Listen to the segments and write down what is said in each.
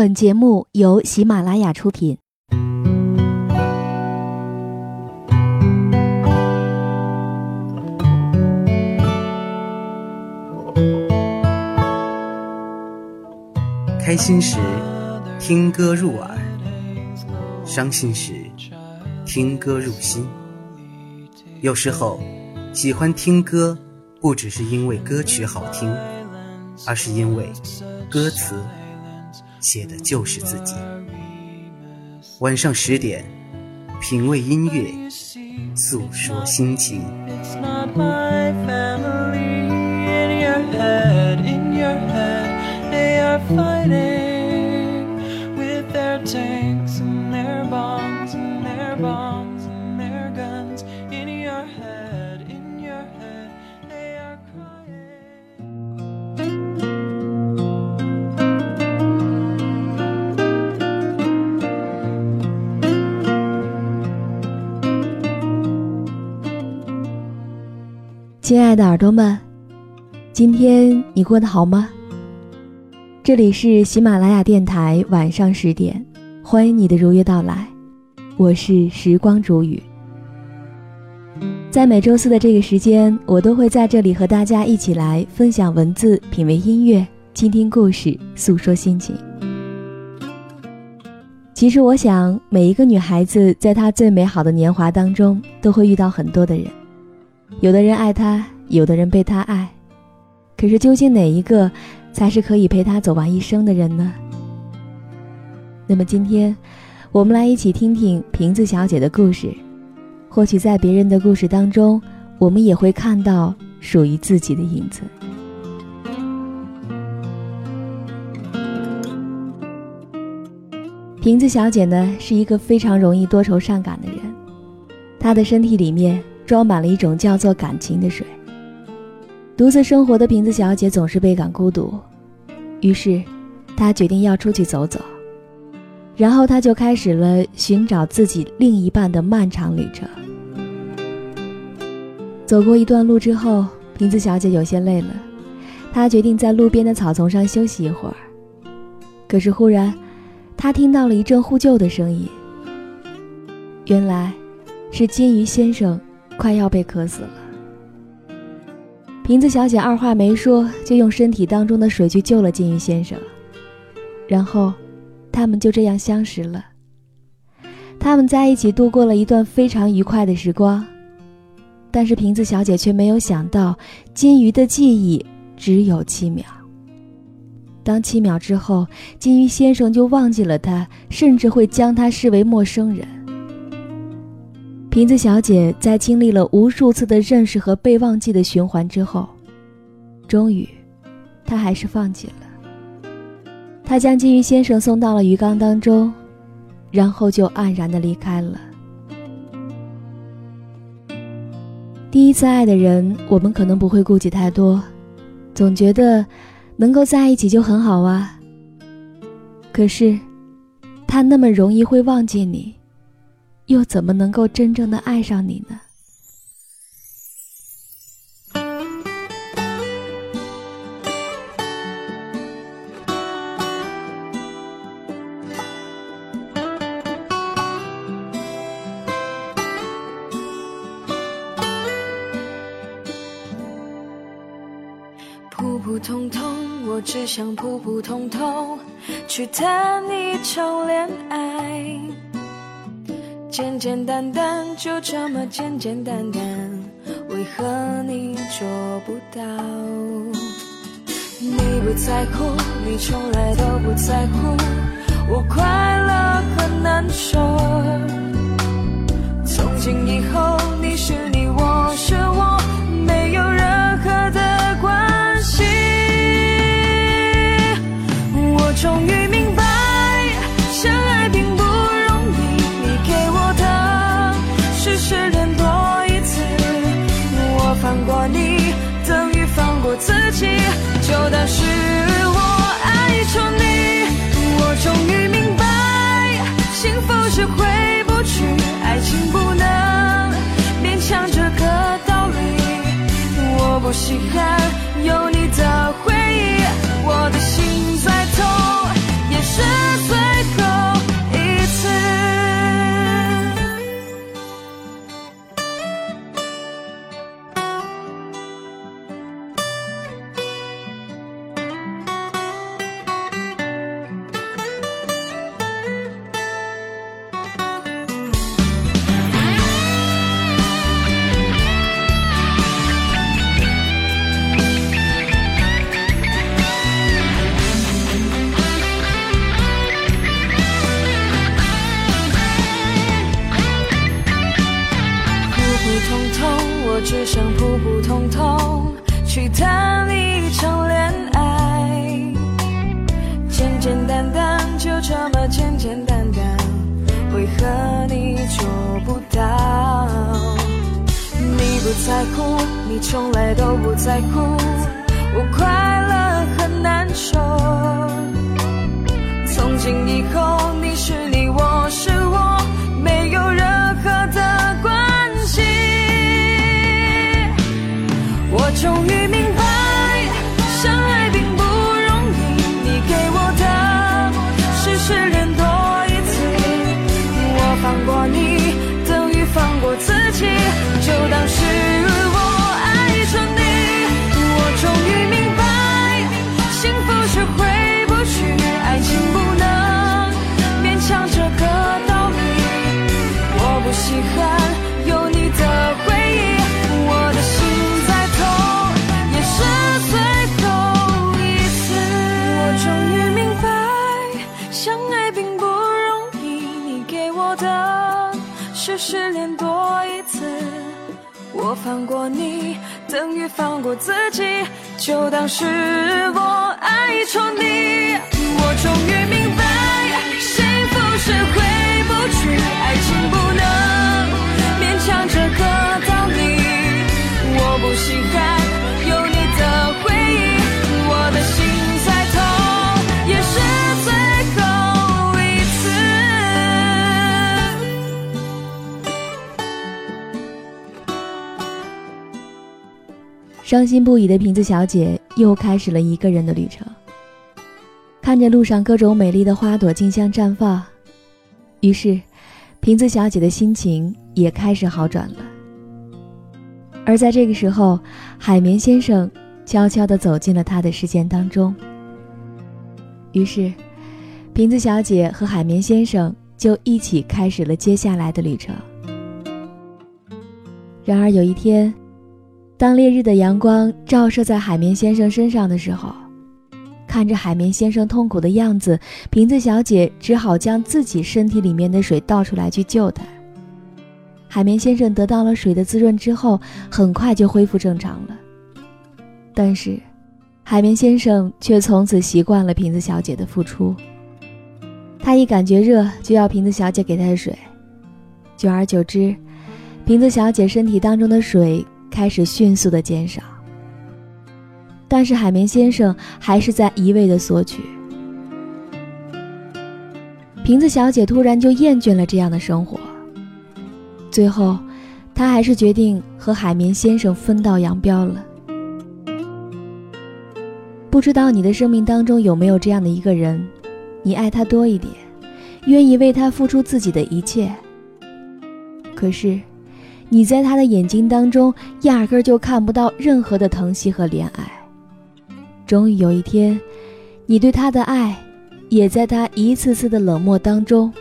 本节目由喜马拉雅出品。开心时，听歌入耳；伤心时，听歌入心。有时候，喜欢听歌，不只是因为歌曲好听，而是因为歌词。写的就是自己。晚上十点，品味音乐，诉说心情。亲爱的耳朵们，今天你过得好吗？这里是喜马拉雅电台，晚上十点，欢迎你的如约到来，我是时光煮雨。在每周四的这个时间，我都会在这里和大家一起来分享文字、品味音乐、倾听故事、诉说心情。其实，我想每一个女孩子在她最美好的年华当中，都会遇到很多的人。有的人爱他，有的人被他爱，可是究竟哪一个才是可以陪他走完一生的人呢？那么今天，我们来一起听听瓶子小姐的故事，或许在别人的故事当中，我们也会看到属于自己的影子。瓶子小姐呢，是一个非常容易多愁善感的人，她的身体里面。装满了一种叫做感情的水。独自生活的瓶子小姐总是倍感孤独，于是，她决定要出去走走。然后，她就开始了寻找自己另一半的漫长旅程。走过一段路之后，瓶子小姐有些累了，她决定在路边的草丛上休息一会儿。可是，忽然，她听到了一阵呼救的声音。原来，是金鱼先生。快要被渴死了，瓶子小姐二话没说，就用身体当中的水去救了金鱼先生。然后，他们就这样相识了。他们在一起度过了一段非常愉快的时光，但是瓶子小姐却没有想到，金鱼的记忆只有七秒。当七秒之后，金鱼先生就忘记了她，甚至会将她视为陌生人。瓶子小姐在经历了无数次的认识和被忘记的循环之后，终于，她还是放弃了。她将金鱼先生送到了鱼缸当中，然后就黯然的离开了。第一次爱的人，我们可能不会顾及太多，总觉得能够在一起就很好啊。可是，他那么容易会忘记你。又怎么能够真正的爱上你呢？普普通通，我只想普普通通去谈一场恋爱。简简单单，就这么简简单单，为何你做不到？你不在乎，你从来都不在乎，我快乐很难受。稀罕有你的放过你，等于放过自己，就当是我爱错你。我终于明白，幸福是回不去，爱情不能勉强这个道理。我不稀罕伤心不已的瓶子小姐又开始了一个人的旅程。看着路上各种美丽的花朵竞相绽放，于是，瓶子小姐的心情也开始好转了。而在这个时候，海绵先生悄悄地走进了她的视线当中。于是，瓶子小姐和海绵先生就一起开始了接下来的旅程。然而有一天，当烈日的阳光照射在海绵先生身上的时候，看着海绵先生痛苦的样子，瓶子小姐只好将自己身体里面的水倒出来去救他。海绵先生得到了水的滋润之后，很快就恢复正常了。但是，海绵先生却从此习惯了瓶子小姐的付出。他一感觉热，就要瓶子小姐给他的水。久而久之，瓶子小姐身体当中的水开始迅速的减少。但是海绵先生还是在一味的索取。瓶子小姐突然就厌倦了这样的生活，最后，她还是决定和海绵先生分道扬镳了。不知道你的生命当中有没有这样的一个人，你爱他多一点，愿意为他付出自己的一切。可是，你在他的眼睛当中压根就看不到任何的疼惜和怜爱。终于有一天，你对他的爱，也在他一次次的冷漠当中，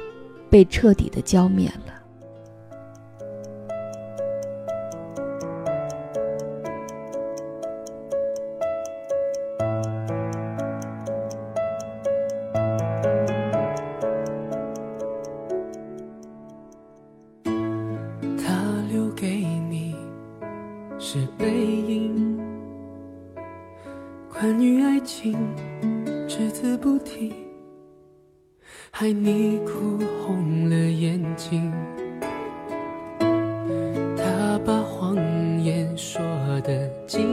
被彻底的浇灭了。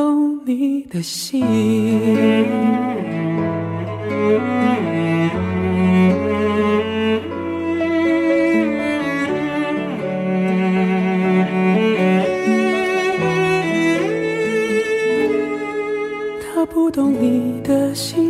懂你的心，他不懂你的心。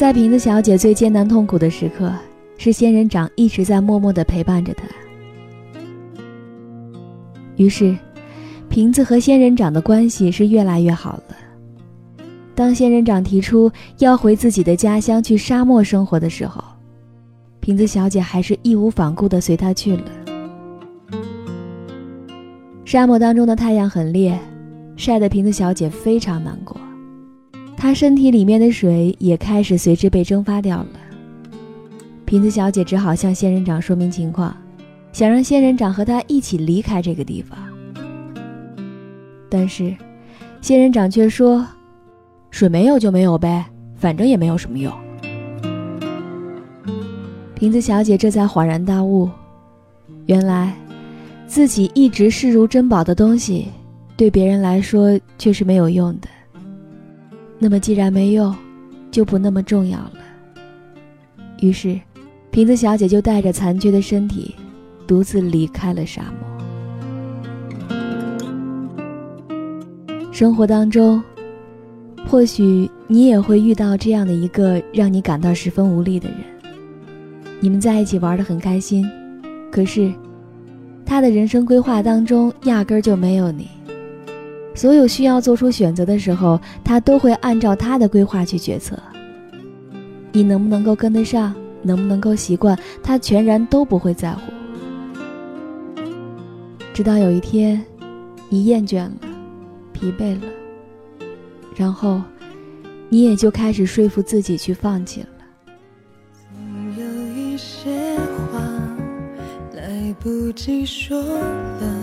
在瓶子小姐最艰难痛苦的时刻，是仙人掌一直在默默的陪伴着她。于是，瓶子和仙人掌的关系是越来越好了。当仙人掌提出要回自己的家乡去沙漠生活的时候，瓶子小姐还是义无反顾地随他去了。沙漠当中的太阳很烈，晒得瓶子小姐非常难过。她身体里面的水也开始随之被蒸发掉了。瓶子小姐只好向仙人掌说明情况，想让仙人掌和她一起离开这个地方。但是，仙人掌却说：“水没有就没有呗，反正也没有什么用。”瓶子小姐这才恍然大悟，原来自己一直视如珍宝的东西，对别人来说却是没有用的。那么既然没用，就不那么重要了。于是，瓶子小姐就带着残缺的身体，独自离开了沙漠。生活当中，或许你也会遇到这样的一个让你感到十分无力的人。你们在一起玩得很开心，可是他的人生规划当中压根儿就没有你。所有需要做出选择的时候，他都会按照他的规划去决策。你能不能够跟得上，能不能够习惯，他全然都不会在乎。直到有一天，你厌倦了，疲惫了，然后你也就开始说服自己去放弃了。总有一些话来不及说了，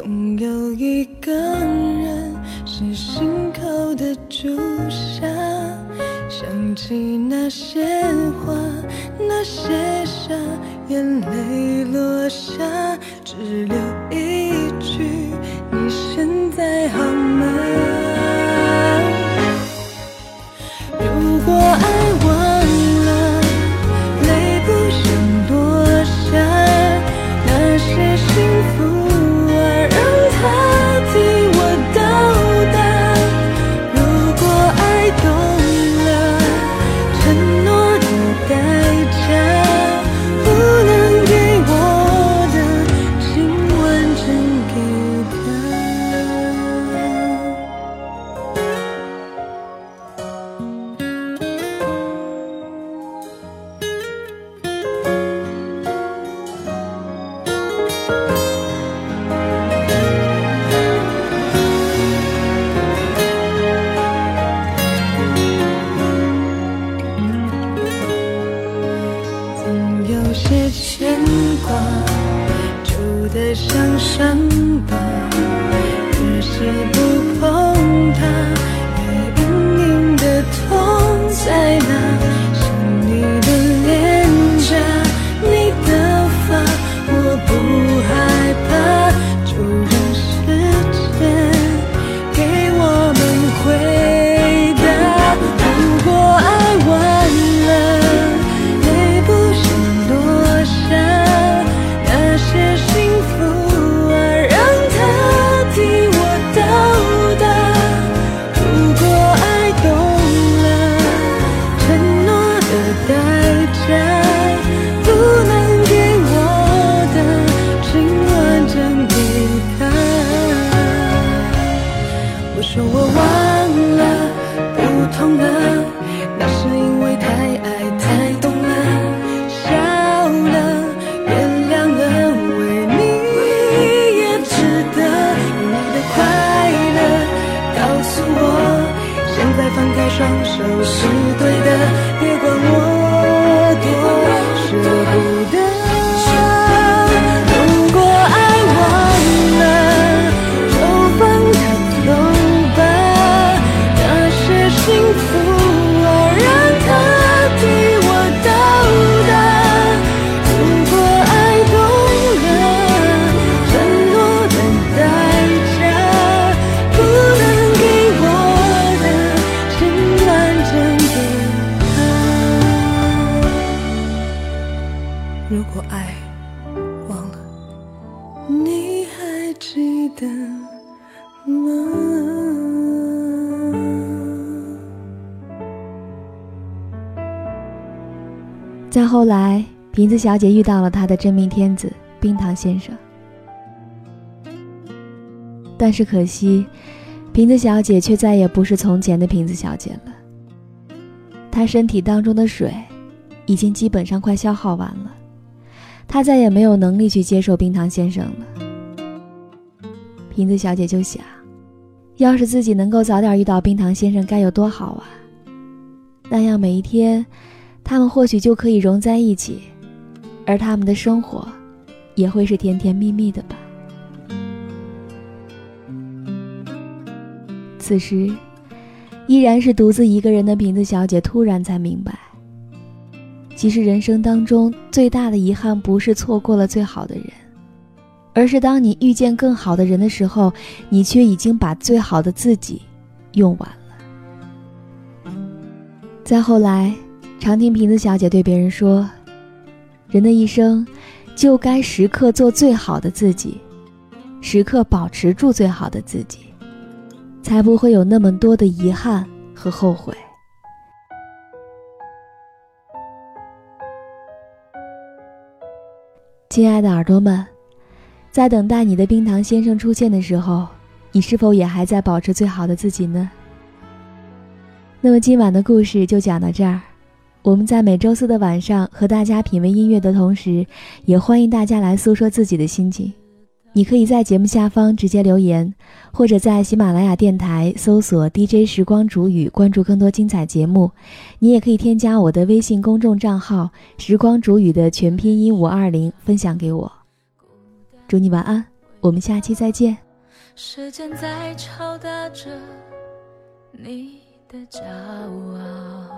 总有一个人是心口的朱砂。想起那些话，那些傻，眼泪落下，只留一句：你现在好吗？伤小姐遇到了她的真命天子冰糖先生，但是可惜，瓶子小姐却再也不是从前的瓶子小姐了。她身体当中的水已经基本上快消耗完了，她再也没有能力去接受冰糖先生了。瓶子小姐就想，要是自己能够早点遇到冰糖先生，该有多好啊！那样每一天。他们或许就可以融在一起，而他们的生活也会是甜甜蜜蜜的吧。此时，依然是独自一个人的瓶子小姐突然才明白，其实人生当中最大的遗憾不是错过了最好的人，而是当你遇见更好的人的时候，你却已经把最好的自己用完了。再后来。常听瓶子小姐对别人说：“人的一生，就该时刻做最好的自己，时刻保持住最好的自己，才不会有那么多的遗憾和后悔。”亲爱的耳朵们，在等待你的冰糖先生出现的时候，你是否也还在保持最好的自己呢？那么今晚的故事就讲到这儿。我们在每周四的晚上和大家品味音乐的同时，也欢迎大家来诉说自己的心情。你可以在节目下方直接留言，或者在喜马拉雅电台搜索 “DJ 时光煮雨”，关注更多精彩节目。你也可以添加我的微信公众账号“时光煮雨”的全拼音五二零，分享给我。祝你晚安，我们下期再见。时间在敲打着你的骄傲。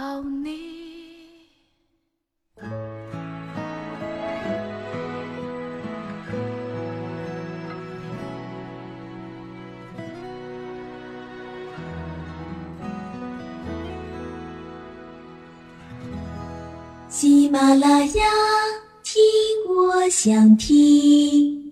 到你。喜马拉雅听我想听。